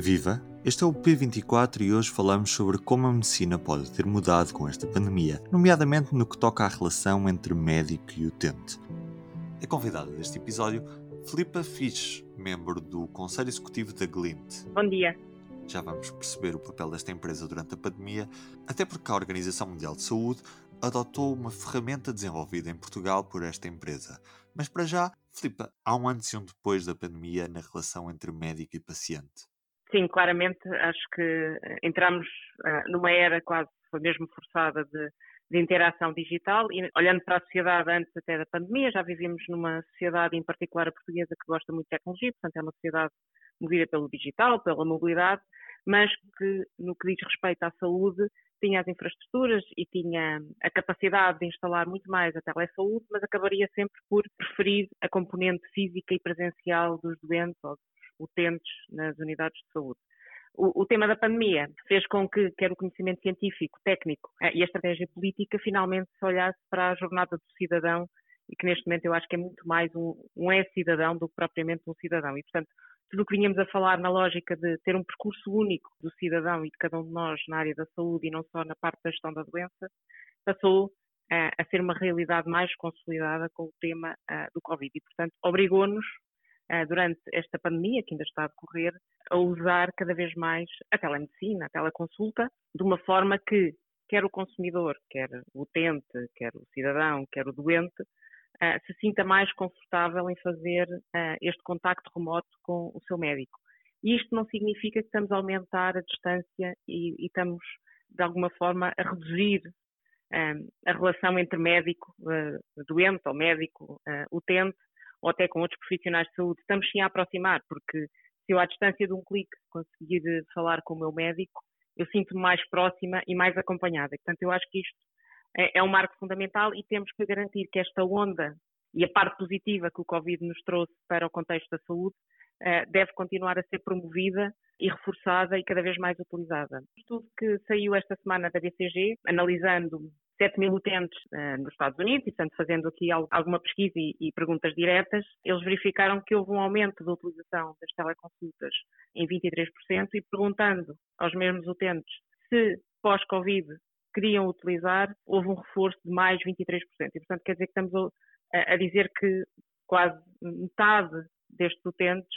Viva! Este é o P24 e hoje falamos sobre como a medicina pode ter mudado com esta pandemia, nomeadamente no que toca à relação entre médico e utente. É convidada deste episódio Filipa Fisch, membro do Conselho Executivo da Glint. Bom dia. Já vamos perceber o papel desta empresa durante a pandemia, até porque a Organização Mundial de Saúde adotou uma ferramenta desenvolvida em Portugal por esta empresa. Mas para já, Filipa, há um antes e um depois da pandemia na relação entre médico e paciente. Sim, claramente acho que eh, entramos uh, numa era quase foi mesmo forçada de, de, interação digital e olhando para a sociedade antes até da pandemia, já vivíamos numa sociedade, em particular a portuguesa, que gosta muito de tecnologia, portanto é uma sociedade movida pelo digital, pela mobilidade, mas que no que diz respeito à saúde tinha as infraestruturas e tinha a capacidade de instalar muito mais a telesaúde, mas acabaria sempre por preferir a componente física e presencial dos doentes ou utentes nas unidades de saúde. O, o, tema da pandemia fez com que quer o conhecimento científico, técnico eh, e a estratégia política finalmente se olhasse para a jornada do cidadão e que neste momento eu acho que é muito mais um, um é-cidadão do que propriamente um cidadão. E, portanto, tudo o que vinhamos a falar na lógica de ter um percurso único do cidadão e de cada um de nós na área da saúde e não só na parte da gestão da doença, passou eh, a ser uma realidade mais consolidada com o tema uh, do Covid e, portanto, obrigou-nos eh, durante esta pandemia, que ainda está a decorrer, a usar cada vez mais a telemedicina, a teleconsulta, de uma forma que quer o consumidor, quer o utente, quer o cidadão, quer o doente, uh, se sinta mais confortável em fazer uh, este contacto remoto com o seu médico. E isto não significa que estamos a aumentar a distância e, e estamos, de alguma forma, a reduzir a relação entre médico, doente ou médico, utente, ou até com outros profissionais de saúde, estamos sim a aproximar, porque se eu à distância de um clique conseguir falar com o meu médico, eu sinto-me mais próxima e mais acompanhada. Portanto, eu acho que isto é, é um marco fundamental e temos que garantir que esta onda e a parte positiva que o Covid nos trouxe para o contexto da saúde eh, deve continuar a ser promovida e reforçada e cada vez mais utilizada. O estudo que saiu esta semana da BCG, analisando 7 mil utentes uh, nos Estados Unidos, e portanto fazendo aqui alguma pesquisa e, e, perguntas diretas, eles verificaram que houve um aumento da utilização das teleconsultas em 23% e perguntando aos mesmos utentes se pós-Covid queriam utilizar, houve um reforço de mais 23%. E portanto quer dizer que estamos a, a dizer que quase metade destes utentes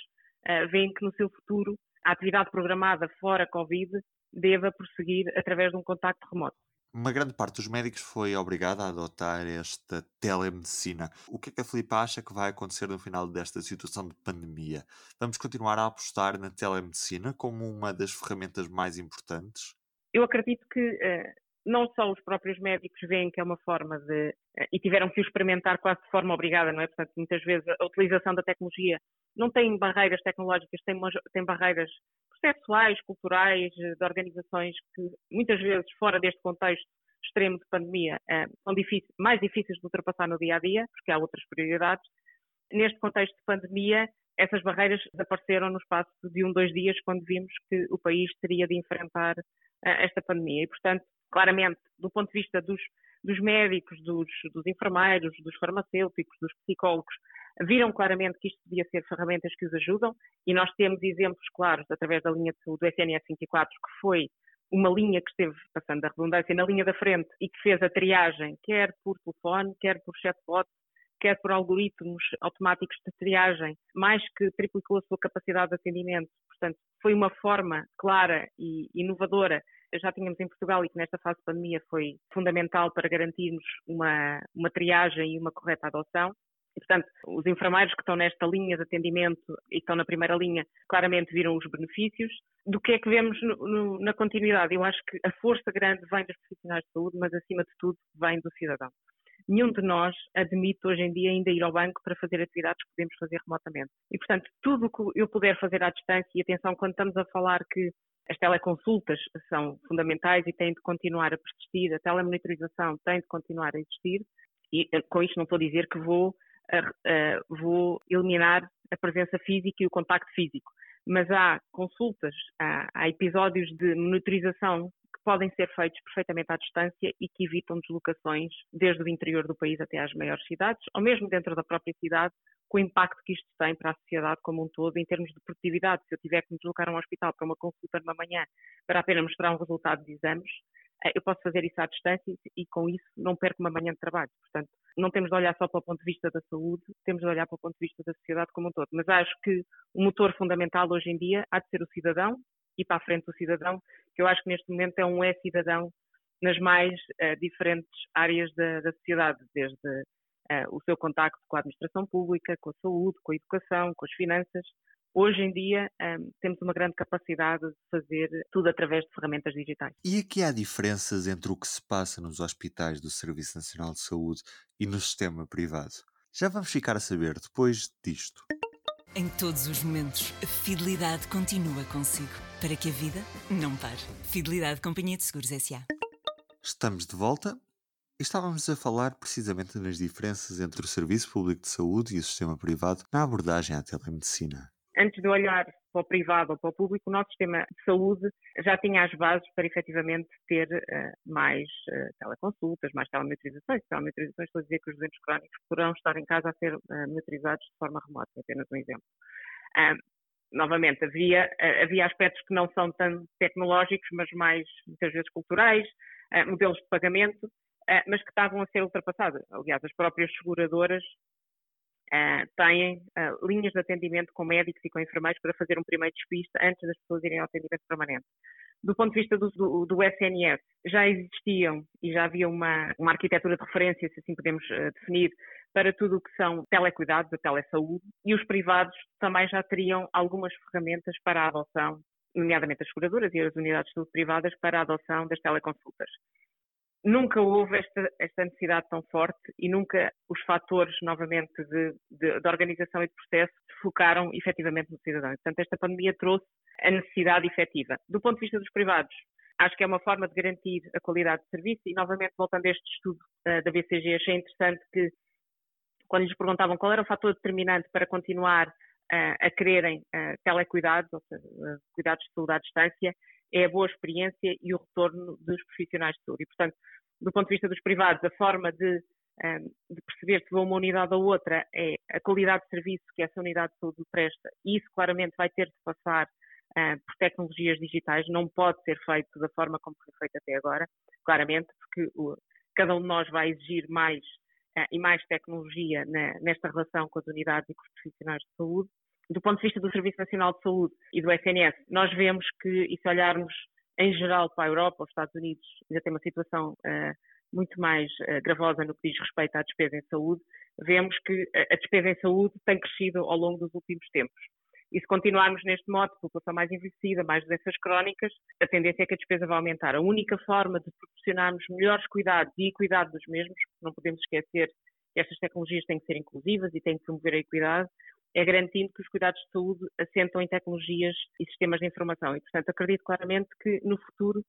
uh, veem que no seu futuro a atividade programada fora Covid deva prosseguir através de um contacto remoto uma grande parte dos médicos foi obrigada a adotar esta telemedicina. O que é que a Filipe acha que vai acontecer no final desta situação de pandemia? Vamos continuar a apostar na telemedicina como uma das ferramentas mais importantes? Eu acredito que uh, não só os próprios médicos veem que é uma forma de. Uh, e tiveram que o experimentar quase de forma obrigada, não é? Portanto, muitas vezes a utilização da tecnologia não tem barreiras tecnológicas, tem, tem barreiras processuais, culturais, eh, de organizações que muitas vezes fora deste contexto extremo de pandemia eh, são difíceis, mais difíceis de ultrapassar no dia a dia, porque há outras prioridades. Neste contexto de pandemia, essas barreiras desapareceram no espaço de um, dois dias, quando vimos que o país teria de enfrentar eh, esta pandemia. E, portanto, claramente, do ponto de vista dos, dos médicos, dos, dos enfermeiros, dos farmacêuticos, dos psicólogos, viram claramente que isto devia ser ferramentas que os ajudam e nós temos exemplos claros através da linha saúde do SNS 24, que foi uma linha que esteve, passando da redundância, na linha da frente e que fez a triagem, quer por telefone, quer por chatbot, quer por algoritmos automáticos de triagem, mais que triplicou a sua capacidade de atendimento. Portanto, foi uma forma clara e inovadora já tínhamos em Portugal e que nesta fase de pandemia foi fundamental para garantirmos uma, uma triagem e uma correta adoção. E, portanto, os enfermeiros que estão nesta linha de atendimento e estão na primeira linha claramente viram os benefícios. Do que é que vemos no, no, na continuidade? Eu acho que a força grande vem dos profissionais de saúde, mas acima de tudo vem do cidadão. Nenhum de nós admite hoje em dia ainda ir ao banco para fazer atividades que podemos fazer remotamente. E, portanto, tudo o que eu puder fazer à distância, e atenção, quando estamos a falar que as teleconsultas são fundamentais e têm de continuar a persistir, a telemonitorização tem de continuar a existir, e eh, com isto não estou a dizer que vou vou eliminar a presença física e o contacto físico. Mas há consultas, há, há episódios de monitorização que podem ser feitos perfeitamente à distância e que evitam deslocações desde o interior do país até às maiores cidades, ou mesmo dentro da própria cidade, com o impacto que isto tem para a sociedade como um todo em termos de produtividade. Se eu tiver que me deslocar a um hospital para uma consulta numa manhã para apenas mostrar um resultado de exames, eu posso fazer isso à distância e com isso não perco uma manhã de trabalho. Portanto, não temos de olhar só para o ponto de vista da saúde, temos de olhar para o ponto de vista da sociedade como um todo. Mas acho que o motor fundamental hoje em dia há de ser o cidadão e para a frente do cidadão, que eu acho que neste momento é um é-cidadão nas mais uh, diferentes áreas da, da sociedade, desde uh, o seu contacto com a administração pública, com a saúde, com a educação, com as finanças, Hoje em dia um, temos uma grande capacidade de fazer tudo através de ferramentas digitais. E aqui há diferenças entre o que se passa nos hospitais do Serviço Nacional de Saúde e no sistema privado? Já vamos ficar a saber depois disto. Em todos os momentos, a fidelidade continua consigo, para que a vida não pare. Fidelidade Companhia de Seguros S.A. Estamos de volta e estávamos a falar precisamente das diferenças entre o Serviço Público de Saúde e o sistema privado na abordagem à telemedicina antes de olhar para o privado ou para o público, o nosso sistema de saúde já tinha as bases para efetivamente ter uh, mais uh, teleconsultas, mais telemetrizações. Telemetrizações, estou a dizer que os doentes crónicos poderão estar em casa a ser uh, monitorizados de forma remota, apenas um exemplo. novamente, havia, havia aspectos que não são tão tecnológicos, mas mais, muitas vezes, culturais, modelos de pagamento, mas que estavam a ser ultrapassados. Aliás, as próprias seguradoras uh, têm uh, linhas de atendimento com médicos e com enfermeiros para fazer um primeiro despiste antes das pessoas irem ao atendimento permanente. Do ponto de vista do, do, do SNS, já existiam e já havia uma, uma arquitetura de referência, se assim podemos uh, definir, para tudo o que são telecuidados, a telesaúde, e os privados também já teriam algumas ferramentas para a adoção, nomeadamente as seguradoras e as unidades de saúde privadas, para a adoção das teleconsultas nunca houve esta, esta, necessidade tão forte e nunca os fatores, novamente, de, de, de, organização e de processo focaram efetivamente no cidadão. Portanto, esta pandemia trouxe a necessidade efetiva. Do ponto de vista dos privados, acho que é uma forma de garantir a qualidade de serviço e, novamente, voltando a este estudo uh, da BCG, achei interessante que, quando lhes perguntavam qual era o fator determinante para continuar uh, a quererem uh, telecuidados, ou seja, cuidados de saúde à distância, é a boa experiência e o retorno dos profissionais de saúde. E, portanto, do ponto de vista dos privados, a forma de, hum, de perceber se vou uma unidade ou outra é a qualidade de serviço que essa unidade de saúde presta. E isso claramente vai ter de passar uh, por tecnologias digitais, não pode ser feito da forma como foi feito até agora, claramente, porque cada um de nós vai exigir mais uh, e mais tecnologia nesta relação com as unidades e com os profissionais de saúde do ponto de vista do Serviço Nacional de Saúde e do SNS, nós vemos que, e se olharmos em geral para a Europa, os Estados Unidos ainda tem uma situação uh, muito mais uh, gravosa no que diz respeito à despesa em saúde, vemos que a despesa em saúde tem crescido ao longo dos últimos tempos. E se continuarmos neste modo, população mais envelhecida, mais doenças crónicas, a tendência é que a despesa vai aumentar. A única forma de proporcionarmos melhores cuidados e equidade dos mesmos, não podemos esquecer que estas tecnologias têm que ser inclusivas e têm que promover a equidade, é garantindo que os cuidados de saúde assentam em tecnologias e sistemas de informação. E, portanto, acredito claramente que no futuro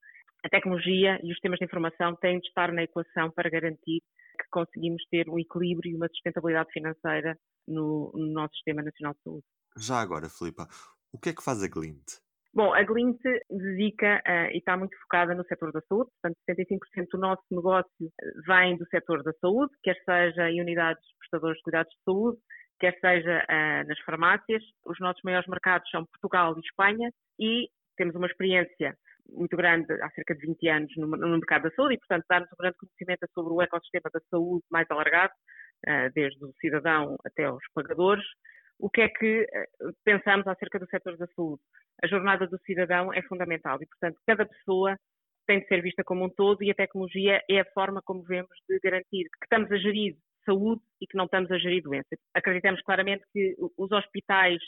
a tecnologia e os sistemas de informação têm de estar na equação para garantir que conseguimos ter um equilíbrio e uma sustentabilidade financeira no, no nosso Sistema Nacional de Saúde. Já agora, Filipa, o que é que faz a Glint? Bom, a Glint dedica uh, e está muito focada no setor da saúde, portanto 75% do nosso negócio vem do setor da saúde, quer seja em unidades prestadores de cuidados de saúde, quer seja uh, nas farmácias. Os nossos maiores mercados são Portugal e Espanha e temos uma experiência muito grande, há cerca de 20 anos, no, no mercado da saúde e, portanto, dá-nos um grande conhecimento sobre o ecossistema da saúde mais alargado, uh, desde o cidadão até aos pagadores. O que é que uh, pensamos acerca do setor da saúde? A jornada do cidadão é fundamental e, portanto, cada pessoa tem de ser vista como um todo e a tecnologia é a forma como vemos de garantir que estamos a gerir saúde e que não estamos a gerir doenças. Acreditamos claramente que os hospitais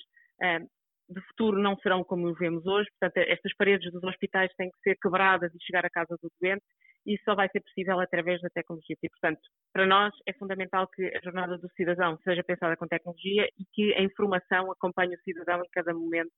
ah, de futuro não serão como vemos hoje, portanto, estas paredes dos hospitais têm que ser quebradas e chegar à casa do doente, e isso só vai ser possível através da tecnologia. E, portanto, para nós é fundamental que a jornada do cidadão seja pensada com tecnologia e que a informação acompanhe o cidadão em cada momento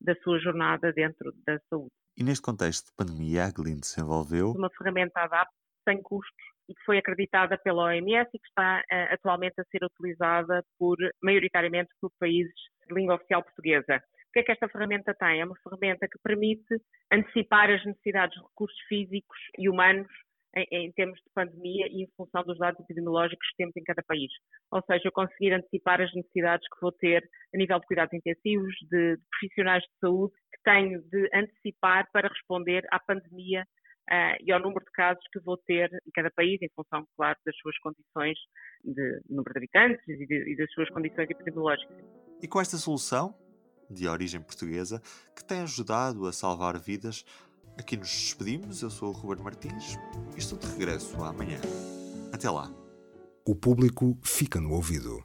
da sua jornada dentro da saúde. E neste contexto de pandemia, a Glint desenvolveu uma ferramenta ADAPT sem custos e que foi acreditada pela OMS e que está uh, atualmente a ser utilizada por, maioritariamente por países de língua oficial portuguesa. que é que esta ferramenta tem? É uma ferramenta que permite antecipar as necessidades de recursos físicos e humanos em, em, termos de pandemia e em função dos dados epidemiológicos que temos em cada país. Ou seja, eu conseguir antecipar as necessidades que vou ter a nível de cuidados intensivos, de, de profissionais de saúde, que tenho de antecipar para responder à pandemia uh, e ao número de casos que vou ter em cada país, em função, claro, das suas condições de número de habitantes e, de, e das suas condições epidemiológicas. E com esta solução, de origem portuguesa, que tem ajudado a salvar vidas, aqui nos despedimos. Eu sou o Ruben Martins e estou de regresso amanhã. Até lá. O público fica no ouvido.